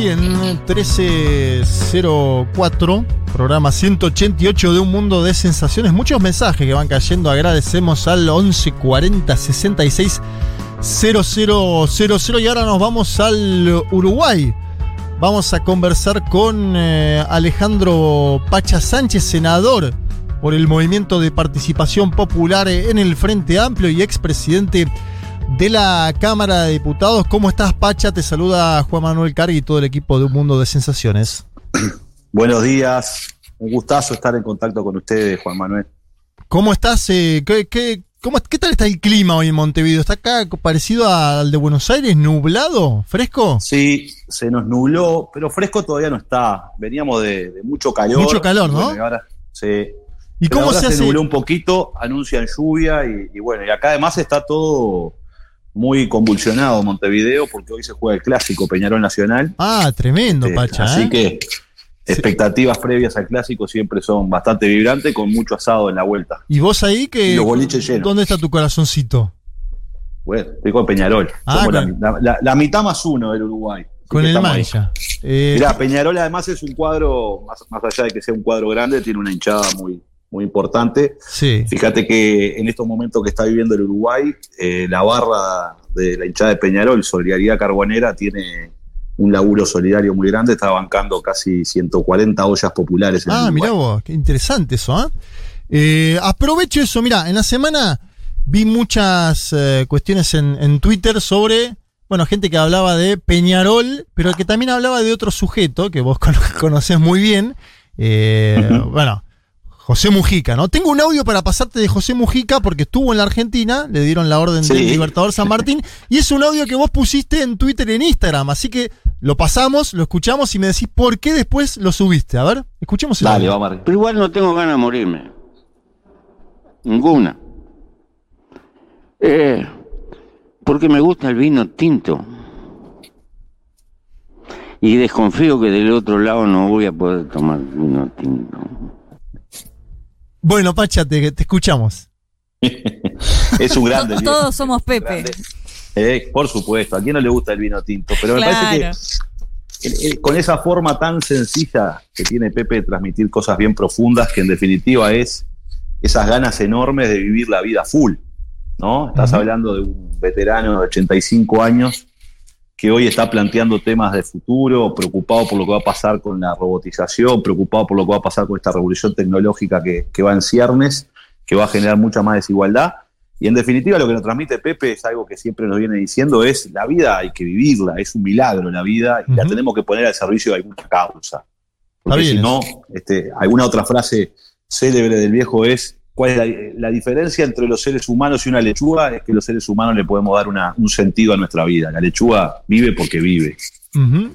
Bien, 1304, programa 188 de Un Mundo de Sensaciones. Muchos mensajes que van cayendo. Agradecemos al 1140 66 0000 y ahora nos vamos al Uruguay. Vamos a conversar con eh, Alejandro Pacha Sánchez, senador por el Movimiento de Participación Popular en el Frente Amplio y expresidente de la Cámara de Diputados. ¿Cómo estás, Pacha? Te saluda Juan Manuel Cargui y todo el equipo de Un Mundo de Sensaciones. Buenos días, un gustazo estar en contacto con ustedes, Juan Manuel. ¿Cómo estás? eh, ¿qué, qué, cómo- qué tal está el clima hoy en Montevideo? ¿Está acá parecido al de Buenos Aires? ¿Nublado? ¿Fresco? Sí, se nos nubló, pero fresco todavía no está. Veníamos de, de mucho calor. Mucho calor, ¿no? bueno, ahora, sí. ¿Y Pero cómo ahora se hace? nubló un poquito, anuncian lluvia y, y bueno, y acá además está todo muy convulsionado Montevideo porque hoy se juega el clásico Peñarol Nacional. Ah, tremendo, Eh, Pacha. Así ¿eh? que expectativas previas al clásico siempre son bastante vibrantes con mucho asado en la vuelta. ¿Y vos ahí que Y los boliches llenos. ¿Dónde está tu corazoncito? Bueno, estoy con Peñarol. Ah, Somos la, con- la- la- la mitad más uno del Uruguay. Con el. Mancha. Eh, Mirá, Peñarol además es un cuadro, más, más allá de que sea un cuadro grande, tiene una hinchada muy, muy importante. sí. Fíjate que en estos momentos que está viviendo el Uruguay, eh, la barra de la hinchada de Peñarol, Solidaridad Carbonera, tiene un laburo solidario muy grande, está bancando casi 140 ollas populares en el Ah, mirá vos, qué interesante eso, ¿ah? Eh, aprovecho eso, mirá, en la semana vi muchas eh, cuestiones en, en Twitter sobre, bueno, gente que hablaba de Peñarol, pero que también hablaba de otro sujeto que vos cono- conocés muy bien, eh, bueno, José Mujica, ¿no? Tengo un audio para pasarte de José Mujica porque estuvo en la Argentina, le dieron la orden Sí. del Libertador San Martín, y es un audio que vos pusiste en Twitter y en Instagram, así que lo pasamos, lo escuchamos y me decís por qué después lo subiste. A ver, escuchemos el Dale, audio. vamos arriba. Pero igual no tengo ganas de morirme. Ninguna. Eh, porque me gusta el vino tinto. Y desconfío que del otro lado no voy a poder tomar vino tinto. Bueno, Pacha, te, te escuchamos. Es un grande. Todos somos Pepe. Eh, por supuesto, a quién no le gusta el vino tinto, pero me Claro. parece que con esa forma tan sencilla que tiene Pepe de transmitir cosas bien profundas, que en definitiva es esas ganas enormes de vivir la vida full, ¿no? Estás hablando de un veterano de 85 años que hoy está planteando temas de futuro, preocupado por lo que va a pasar con la robotización, preocupado por lo que va a pasar con esta revolución tecnológica que, que va en ciernes, que va a generar mucha más desigualdad. Y en definitiva lo que nos transmite Pepe es algo que siempre nos viene diciendo, es la vida hay que vivirla, es un milagro la vida y la tenemos que poner al servicio de alguna causa. Porque si no, este, alguna otra frase célebre del viejo es, ¿cuál es la, la diferencia entre los seres humanos y una lechuga? Es que los seres humanos le podemos dar una- un sentido a nuestra vida. La lechuga vive porque vive.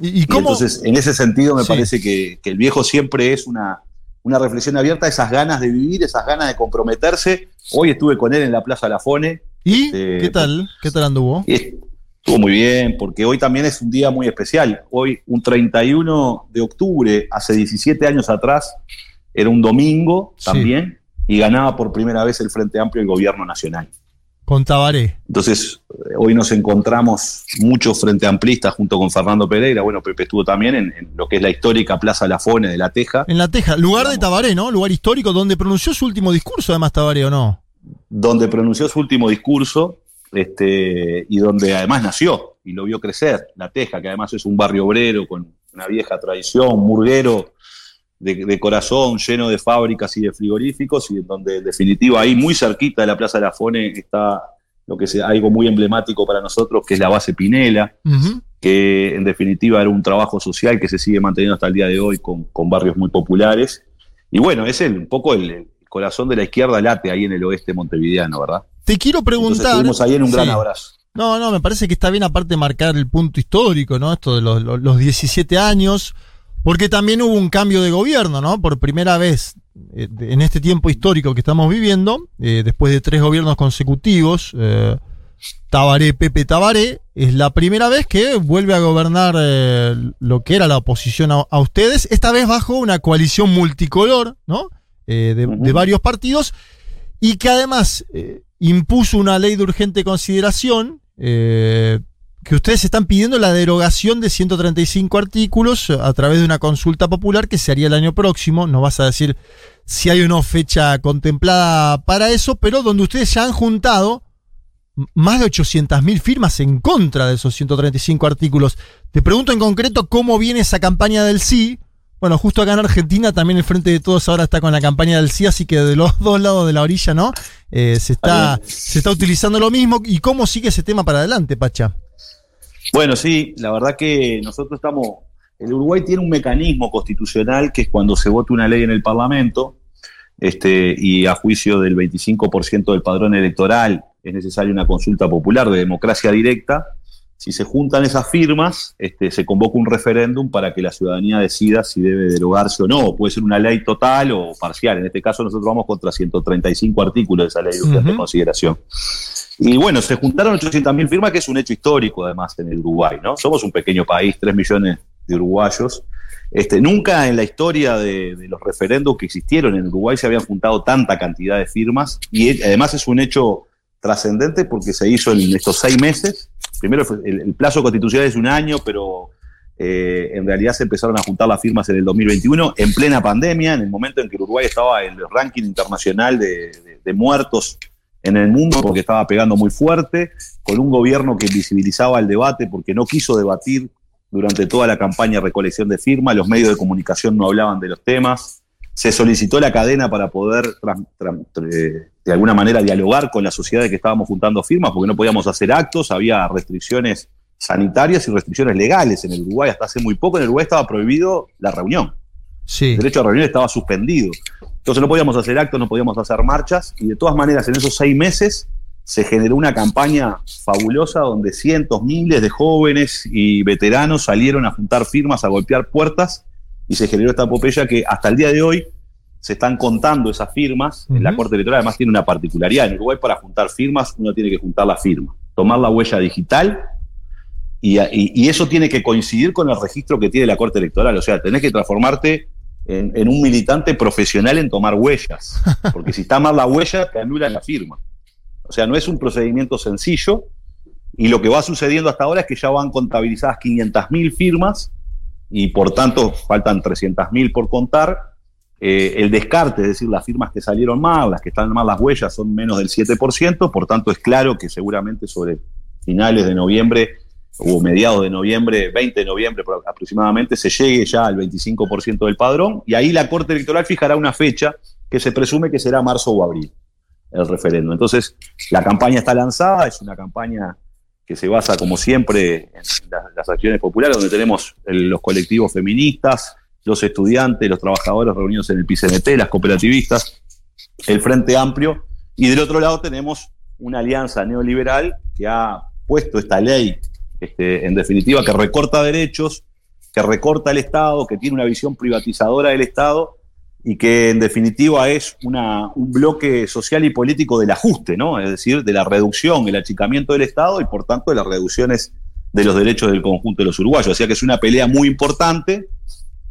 ¿Y, y Y cómo? entonces, en ese sentido, me Sí. parece que, que el viejo siempre es una, una reflexión abierta, esas ganas de vivir, esas ganas de comprometerse. Hoy estuve con él en la Plaza Lafone ¿Y este, qué tal? ¿Qué tal anduvo? estuvo muy bien, porque hoy también es un día muy especial. Hoy, un 31 de octubre, hace 17 años atrás, era un domingo Sí. Y ganaba por primera vez el Frente Amplio el gobierno nacional. Con Tabaré. Entonces, eh, hoy nos encontramos muchos frente amplistas junto con Fernando Pereira. Bueno, Pepe estuvo también en, en lo que es la histórica Plaza Lafone de La Teja, En La Teja, lugar de Tabaré, ¿no? Lugar histórico donde pronunció su último discurso, además Tabaré, ¿o no? donde pronunció su último discurso este, y donde además nació y lo vio crecer. La Teja, que además es un barrio obrero con una vieja tradición, murguero de, de corazón, lleno de fábricas y de frigoríficos, y en donde en definitiva ahí muy cerquita de la Plaza de la Fone está lo que es algo muy emblemático para nosotros, que es la base Pinela, que en definitiva era un trabajo social que se sigue manteniendo hasta el día de hoy con, con barrios muy populares. Y bueno, es el, un poco el, el corazón de la izquierda late ahí en el oeste montevideano, ¿verdad? Te quiero Entonces preguntar. estuvimos ahí en un gran abrazo. No, no, me parece que está bien aparte marcar el punto histórico, ¿no? Esto de los, los, los 17 años, porque también hubo un cambio de gobierno, ¿no? Por primera vez eh, en este tiempo histórico que estamos viviendo, eh, después de tres gobiernos consecutivos, eh, Tabaré, Pepe Tabaré, es la primera vez que vuelve a gobernar eh, lo que era la oposición a, a, ustedes, esta vez bajo una coalición multicolor, ¿no? De, varios partidos, y que además impuso una ley de urgente consideración que ustedes están pidiendo la derogación de 135 artículos a través de una consulta popular que se haría el año próximo. No vas a decir si hay una fecha contemplada para eso, pero donde ustedes ya han juntado más de 800.000 firmas en contra de esos 135 artículos. Te pregunto en concreto cómo viene esa campaña del sí. Bueno, justo acá en Argentina también el Frente de Todos ahora está con la campaña del sí, así que de los dos lados de la orilla, ¿no? Eh, se, está, se está utilizando lo mismo. ¿Y cómo sigue ese tema para adelante, Pacha? Bueno, sí, la verdad que nosotros estamos. El Uruguay tiene un mecanismo constitucional que es cuando se vota una ley en el Parlamento este, y a juicio del 25% del padrón electoral es necesaria una consulta popular de democracia directa. Si se juntan esas firmas, este, se convoca un referéndum para que la ciudadanía decida si debe derogarse o no. Puede ser una ley total o parcial. En este caso, nosotros vamos contra 135 artículos de esa ley de uh -huh. consideración. Y bueno, se juntaron 800.000 firmas, que es un hecho histórico además en el Uruguay, ¿no? Somos un pequeño país, 3 millones de uruguayos. Este, nunca en la historia de, los referendos que existieron en Uruguay se habían juntado tanta cantidad de firmas y además es un hecho trascendente porque se hizo en estos seis meses. Primero el, el plazo constitucional es un año, pero eh, en realidad se empezaron a juntar las firmas en el 2021, en plena pandemia, en el momento en que Uruguay estaba en el ranking internacional de muertos en el mundo porque estaba pegando muy fuerte, con un gobierno que invisibilizaba el debate porque no quiso debatir durante toda la campaña de recolección de firmas, los medios de comunicación no hablaban de los temas, se solicitó la cadena para poder de alguna manera dialogar con la sociedad de que estábamos juntando firmas, porque no podíamos hacer actos, había restricciones sanitarias y restricciones legales en el Uruguay. Hasta hace muy poco en el Uruguay estaba prohibido la reunión. Sí. El derecho a reunión estaba suspendido. Entonces no podíamos hacer actos, no podíamos hacer marchas, y de todas maneras en esos seis meses se generó una campaña fabulosa donde cientos, miles de jóvenes y veteranos salieron a juntar firmas, a golpear puertas, y se generó esta epopeya que hasta el día de hoy se están contando esas firmas. Uh -huh. La Corte Electoral además tiene una particularidad. En Uruguay para juntar firmas uno tiene que juntar la firma, tomar la huella digital y, y, y, eso tiene que coincidir con el registro que tiene la Corte Electoral. O sea, tenés que transformarte en, en un militante profesional en tomar huellas. Porque si está mal la huella, te anulan la firma. O sea, no es un procedimiento sencillo. Y lo que va sucediendo hasta ahora es que ya van contabilizadas 500.000 firmas y por tanto faltan 300.000 por contar. Eh, el descarte, es decir, las firmas que salieron mal, las que están mal las huellas, son menos del 7%, por tanto es claro que seguramente sobre finales de noviembre o mediados de noviembre, 20 de noviembre aproximadamente, se llegue ya al 25% del padrón y ahí la Corte Electoral fijará una fecha que se presume que será marzo o abril el referéndum. Entonces, la campaña está lanzada, es una campaña que se basa, como siempre, en las, acciones populares, donde tenemos los colectivos feministas, los estudiantes, los trabajadores reunidos en el PCNT, las cooperativistas, el Frente Amplio, y del otro lado tenemos una alianza neoliberal que ha puesto esta ley, este, en definitiva, que recorta derechos, que recorta el Estado, que tiene una visión privatizadora del Estado y que en definitiva es una, un bloque social y político del ajuste, ¿no? Es decir, de la reducción, el achicamiento del Estado y por tanto de las reducciones de los derechos del conjunto de los uruguayos. O sea que es una pelea muy importante.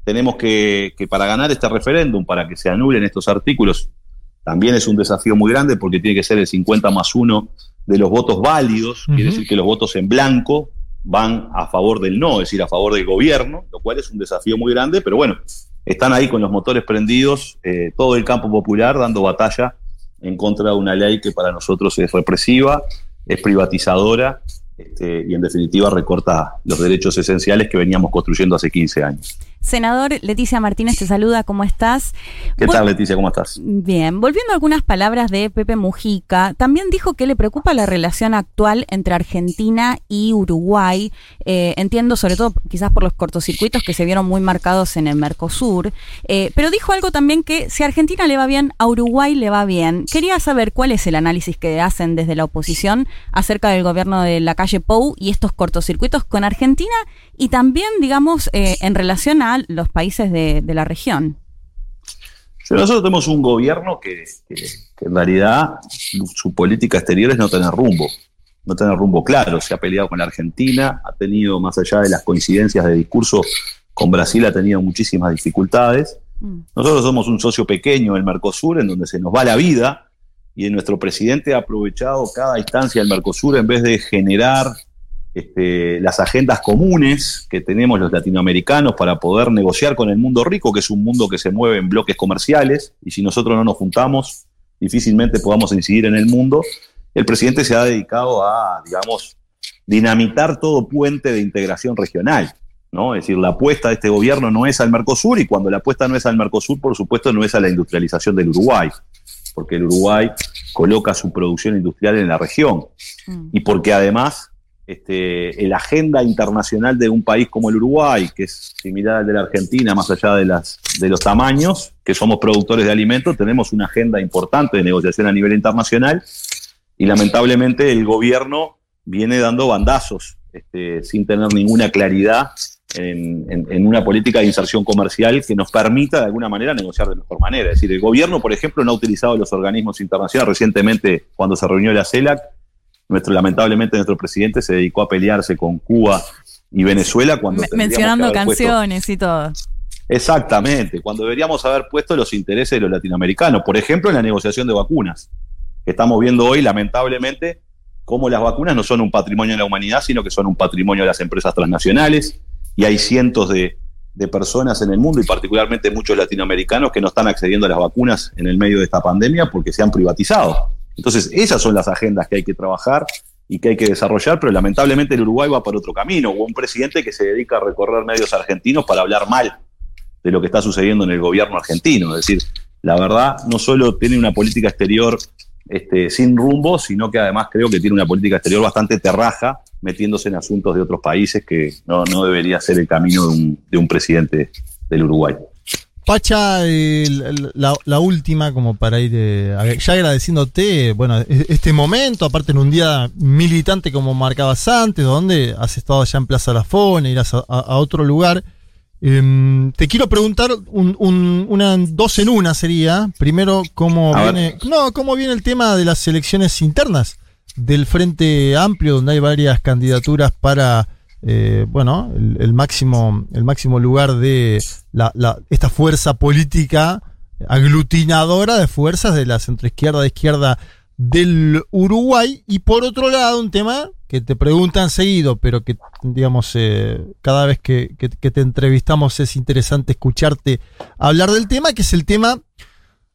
Tenemos que, que para ganar este referéndum, para que se anulen estos artículos, también es un desafío muy grande porque tiene que ser el 50 más 1 de los votos válidos, uh -huh. quiere decir que los votos en blanco van a favor del no, es decir, a favor del gobierno, lo cual es un desafío muy grande, pero bueno, están ahí con los motores prendidos, eh, todo el campo popular dando batalla en contra de una ley que para nosotros es represiva, es privatizadora este, y en definitiva recorta los derechos esenciales que veníamos construyendo hace 15 años. Senador Leticia Martínez te saluda, ¿cómo estás? ¿Qué tal, Leticia? ¿Cómo estás? Bien, volviendo a algunas palabras de Pepe Mujica, también dijo que le preocupa la relación actual entre Argentina y Uruguay. Eh, entiendo, sobre todo quizás por los cortocircuitos que se vieron muy marcados en el Mercosur, eh, pero dijo algo también que si a Argentina le va bien, a Uruguay le va bien. Quería saber cuál es el análisis que hacen desde la oposición acerca del gobierno de la calle Pou y estos cortocircuitos con Argentina y también, digamos, eh, en relación a los países de, la región. nosotros tenemos un gobierno que, en realidad su política exterior es no tener rumbo, no tener rumbo claro. Se ha peleado con la Argentina, ha tenido, más allá de las coincidencias de discurso, con Brasil ha tenido muchísimas dificultades. Mm. Nosotros somos un socio pequeño del Mercosur, en donde se nos va la vida, y nuestro presidente ha aprovechado cada instancia del Mercosur en vez de generar este, las agendas comunes que tenemos los latinoamericanos para poder negociar con el mundo rico, que es un mundo que se mueve en bloques comerciales, y si nosotros no nos juntamos, difícilmente podamos incidir en el mundo. El presidente se ha dedicado a, digamos, dinamitar todo puente de integración regional. ¿no? Es decir, la apuesta de este gobierno no es al Mercosur, y cuando la apuesta no es al Mercosur, por supuesto, no es a la industrialización del Uruguay, porque el Uruguay coloca su producción industrial en la región, mm. y porque además este, la agenda internacional de un país como el Uruguay, que es similar al de la Argentina, más allá de, las, de los tamaños, que somos productores de alimentos, tenemos una agenda importante de negociación a nivel internacional y lamentablemente el gobierno viene dando bandazos este, sin tener ninguna claridad en, en, una política de inserción comercial que nos permita de alguna manera negociar de mejor manera. Es decir, el gobierno, por ejemplo, no ha utilizado los organismos internacionales. Recientemente, cuando se reunió la CELAC, nuestro, lamentablemente nuestro presidente se dedicó a pelearse con Cuba y Venezuela cuando... mencionando canciones y todo. Exactamente, cuando deberíamos haber puesto los intereses de los latinoamericanos, por ejemplo en la negociación de vacunas, que estamos viendo hoy lamentablemente cómo las vacunas no son un patrimonio de la humanidad, sino que son un patrimonio de las empresas transnacionales, y hay cientos de, personas en el mundo, y particularmente muchos latinoamericanos, que no están accediendo a las vacunas en el medio de esta pandemia porque se han privatizado. Entonces, esas son las agendas que hay que trabajar y que hay que desarrollar, pero lamentablemente el Uruguay va por otro camino. Hubo un presidente que se dedica a recorrer medios argentinos para hablar mal de lo que está sucediendo en el gobierno argentino. Es decir, la verdad, no solo tiene una política exterior este, sin rumbo, sino que además creo que tiene una política exterior bastante terraja, metiéndose en asuntos de otros países que no, debería ser el camino de un, de un presidente del Uruguay. Pacha, la, última, como para ir eh, ya agradeciéndote, bueno, e, este momento, aparte en un día militante como marcabas antes, donde has estado allá en Plaza La Fona, irás a, otro lugar. Em, te quiero preguntar una dos en una sería. Primero, cómo viene, no, cómo viene el tema de las elecciones internas del Frente Amplio, donde hay varias candidaturas para eh, bueno, el, máximo, el máximo lugar de esta fuerza política aglutinadora de fuerzas de la centroizquierda de izquierda del Uruguay. Y por otro lado, un tema que te preguntan seguido, pero que, digamos, eh, cada vez que, que te entrevistamos es interesante escucharte hablar del tema, que es el tema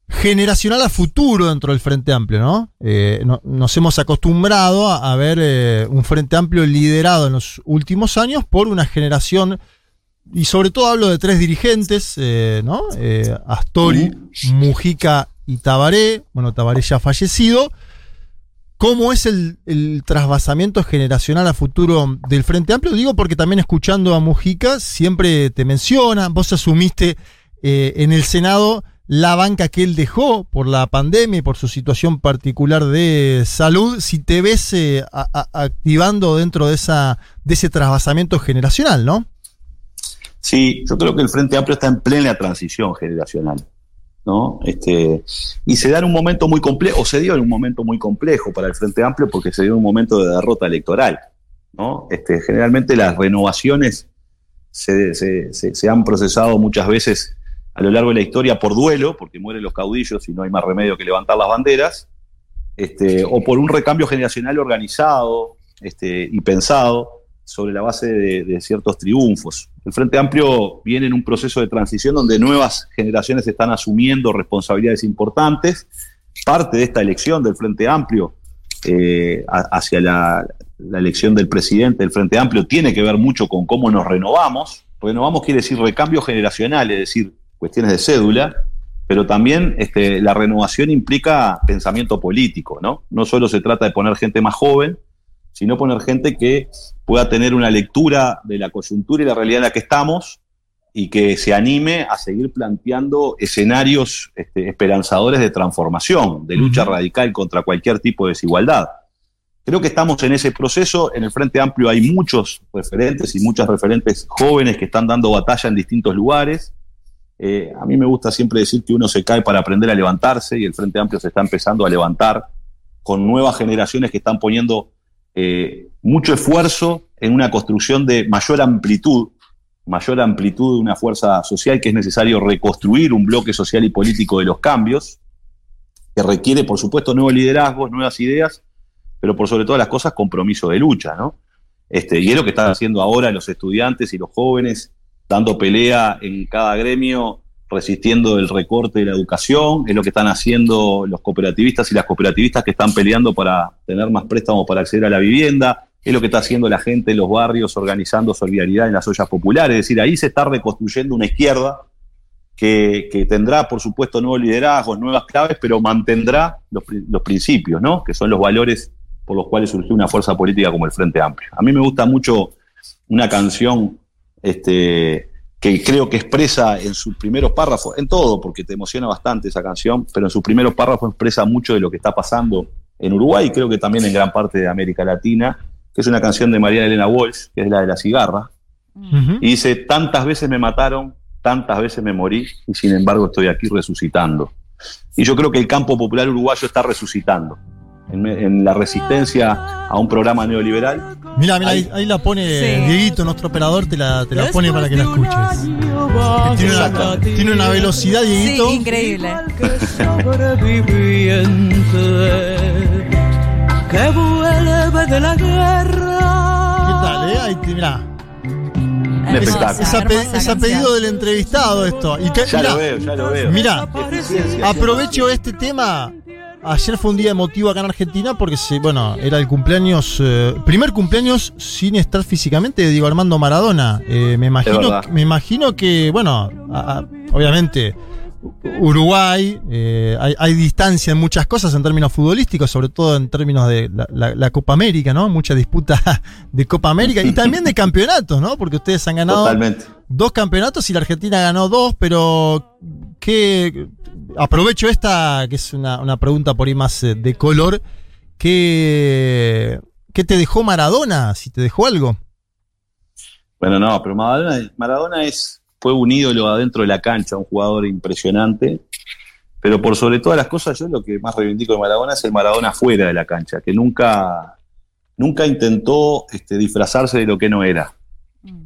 generacional a futuro dentro del Frente Amplio, ¿no? Eh, nos hemos acostumbrado a, ver eh, un Frente Amplio liderado en los últimos años por una generación, y sobre todo hablo de tres dirigentes, eh, ¿no? Astori, Mujica y Tabaré, bueno, Tabaré ya fallecido. ¿Cómo es el, trasvasamiento generacional a futuro del Frente Amplio? Digo porque también escuchando a Mujica siempre te menciona, vos asumiste en el Senado la banca que él dejó por la pandemia y por su situación particular de salud, si te ves eh, activando dentro de, esa, de ese trasvasamiento generacional, ¿no? Sí, yo creo que el Frente Amplio está en plena transición generacional. ¿no? Este, y se da en un momento muy complejo, o se dio en un momento muy complejo para el Frente Amplio porque se dio en un momento de derrota electoral. ¿no? Este, generalmente las renovaciones se, se han procesado muchas veces a lo largo de la historia por duelo, porque mueren los caudillos y no hay más remedio que levantar las banderas, este, o por un recambio generacional organizado este, y pensado sobre la base de, ciertos triunfos. El Frente Amplio viene en un proceso de transición donde nuevas generaciones están asumiendo responsabilidades importantes. Parte de esta elección del Frente Amplio eh, hacia la, la elección del presidente del Frente Amplio tiene que ver mucho con cómo nos renovamos, renovamos quiere decir recambio generacional, es decir, cuestiones de cédula, pero también este, la renovación implica pensamiento político, ¿no? No solo se trata de poner gente más joven, sino poner gente que pueda tener una lectura de la coyuntura y la realidad en la que estamos y que se anime a seguir planteando escenarios este, esperanzadores de transformación, de lucha radical contra cualquier tipo de desigualdad. Creo que estamos en ese proceso. En el Frente Amplio hay muchos referentes y muchas referentes jóvenes que están dando batalla en distintos lugares. Eh, a mí me gusta siempre decir que uno se cae para aprender a levantarse y el Frente Amplio se está empezando a levantar con nuevas generaciones que están poniendo eh, mucho esfuerzo en una construcción de mayor amplitud, mayor amplitud de una fuerza social que es necesario reconstruir un bloque social y político de los cambios, que requiere, por supuesto, nuevos liderazgos, nuevas ideas, pero por sobre todas las cosas, compromiso de lucha, ¿no? Este, y es lo que están haciendo ahora los estudiantes y los jóvenes, dando pelea en cada gremio, resistiendo el recorte de la educación, es lo que están haciendo los cooperativistas y las cooperativistas que están peleando para tener más préstamos para acceder a la vivienda, es lo que está haciendo la gente en los barrios organizando solidaridad en las ollas populares, es decir, ahí se está reconstruyendo una izquierda que, que tendrá, por supuesto, nuevos liderazgos, nuevas claves, pero mantendrá los, los principios, ¿no? que son los valores por los cuales surgió una fuerza política como el Frente Amplio. A mí me gusta mucho una canción este, que creo que expresa en sus primeros párrafos, en todo, porque te emociona bastante esa canción, pero en sus primeros párrafos expresa mucho de lo que está pasando en Uruguay y creo que también en gran parte de América Latina, que es una canción de María Elena Walsh, que es la de la cigarra, y dice, tantas veces me mataron, tantas veces me morí, y sin embargo estoy aquí resucitando. Y yo creo que el campo popular uruguayo está resucitando en, la resistencia a un programa neoliberal. Mira, mira, ahí, la pone Dieguito, nuestro operador, te la, te la pone para que la escuches. Tiene una, tiene una velocidad, Dieguito. Sí, increíble. que vuelve de la guerra. ¿Qué tal, eh? Ahí te, mirá. Un espectáculo. Es a, pe- es a pedido del entrevistado esto. Y que- Ya mirá, lo veo, ya lo veo. Mirá, Eficiencia. aprovecho este tema. Ayer fue un día emotivo acá en Argentina porque se, bueno, era el cumpleaños, eh, primer cumpleaños sin estar físicamente de Diego Armando Maradona. Eh, me imagino, me imagino que, bueno, a- a- obviamente Uruguay, eh, hay, hay distancia en muchas cosas en términos futbolísticos, sobre todo en términos de la, la- la Copa América, ¿no? Mucha disputa de Copa América y también de campeonatos, ¿no? Porque ustedes han ganado Totalmente. dos campeonatos y la Argentina ganó dos, pero ¿qué? Aprovecho esta, que es una, una pregunta por ahí más eh, de color. ¿Qué, ¿Qué te dejó Maradona? Si te dejó algo. Bueno, no, pero Maradona, Maradona es, fue un ídolo adentro de la cancha, un jugador impresionante. Pero por sobre todas las cosas, yo lo que más reivindico de Maradona es el Maradona fuera de la cancha, que nunca, nunca intentó este, disfrazarse de lo que no era.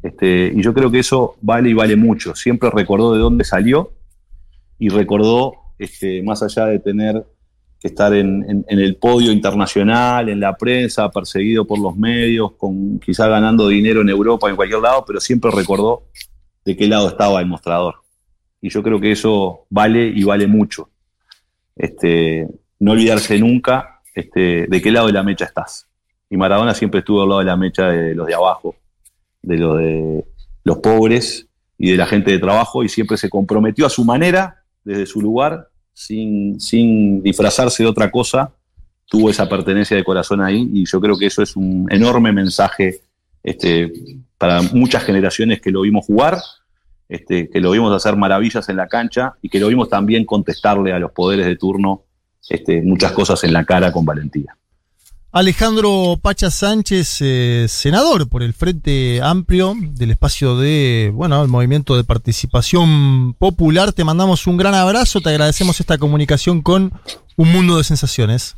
Este, y yo creo que eso vale y vale mucho. Siempre recordó de dónde salió y recordó, este, más allá de tener que estar en, en- en el podio internacional, en la prensa, perseguido por los medios, con quizá ganando dinero en Europa, en cualquier lado, pero siempre recordó de qué lado estaba el mostrador. Y yo creo que eso vale y vale mucho. Este, no olvidarse nunca este, de qué lado de la mecha estás. Y Maradona siempre estuvo al lado de la mecha de los de abajo, de los de los pobres y de la gente de trabajo, y siempre se comprometió a su manera, desde su lugar, sin, sin disfrazarse de otra cosa, tuvo esa pertenencia de corazón ahí, y yo creo que eso es un enorme mensaje este, para muchas generaciones que lo vimos jugar, este, que lo vimos hacer maravillas en la cancha y que lo vimos también contestarle a los poderes de turno este, muchas cosas en la cara con valentía. Alejandro Pacha Sánchez, eh, senador por el Frente Amplio del espacio de, bueno, el movimiento de participación popular. Te mandamos un gran abrazo, te agradecemos esta comunicación con Un Mundo de Sensaciones.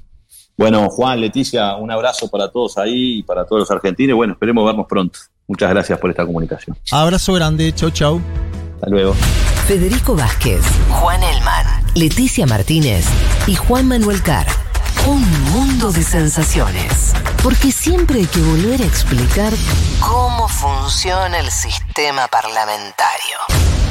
Bueno, Juan, Leticia, un abrazo para todos ahí y para todos los argentinos. Bueno, esperemos vernos pronto. Muchas gracias por esta comunicación. Abrazo grande, chau chau. Hasta luego. Federico Vázquez, Juan Elman, Leticia Martínez y Juan Manuel Carr. Un mundo de sensaciones. Porque siempre hay que volver a explicar cómo funciona el sistema parlamentario.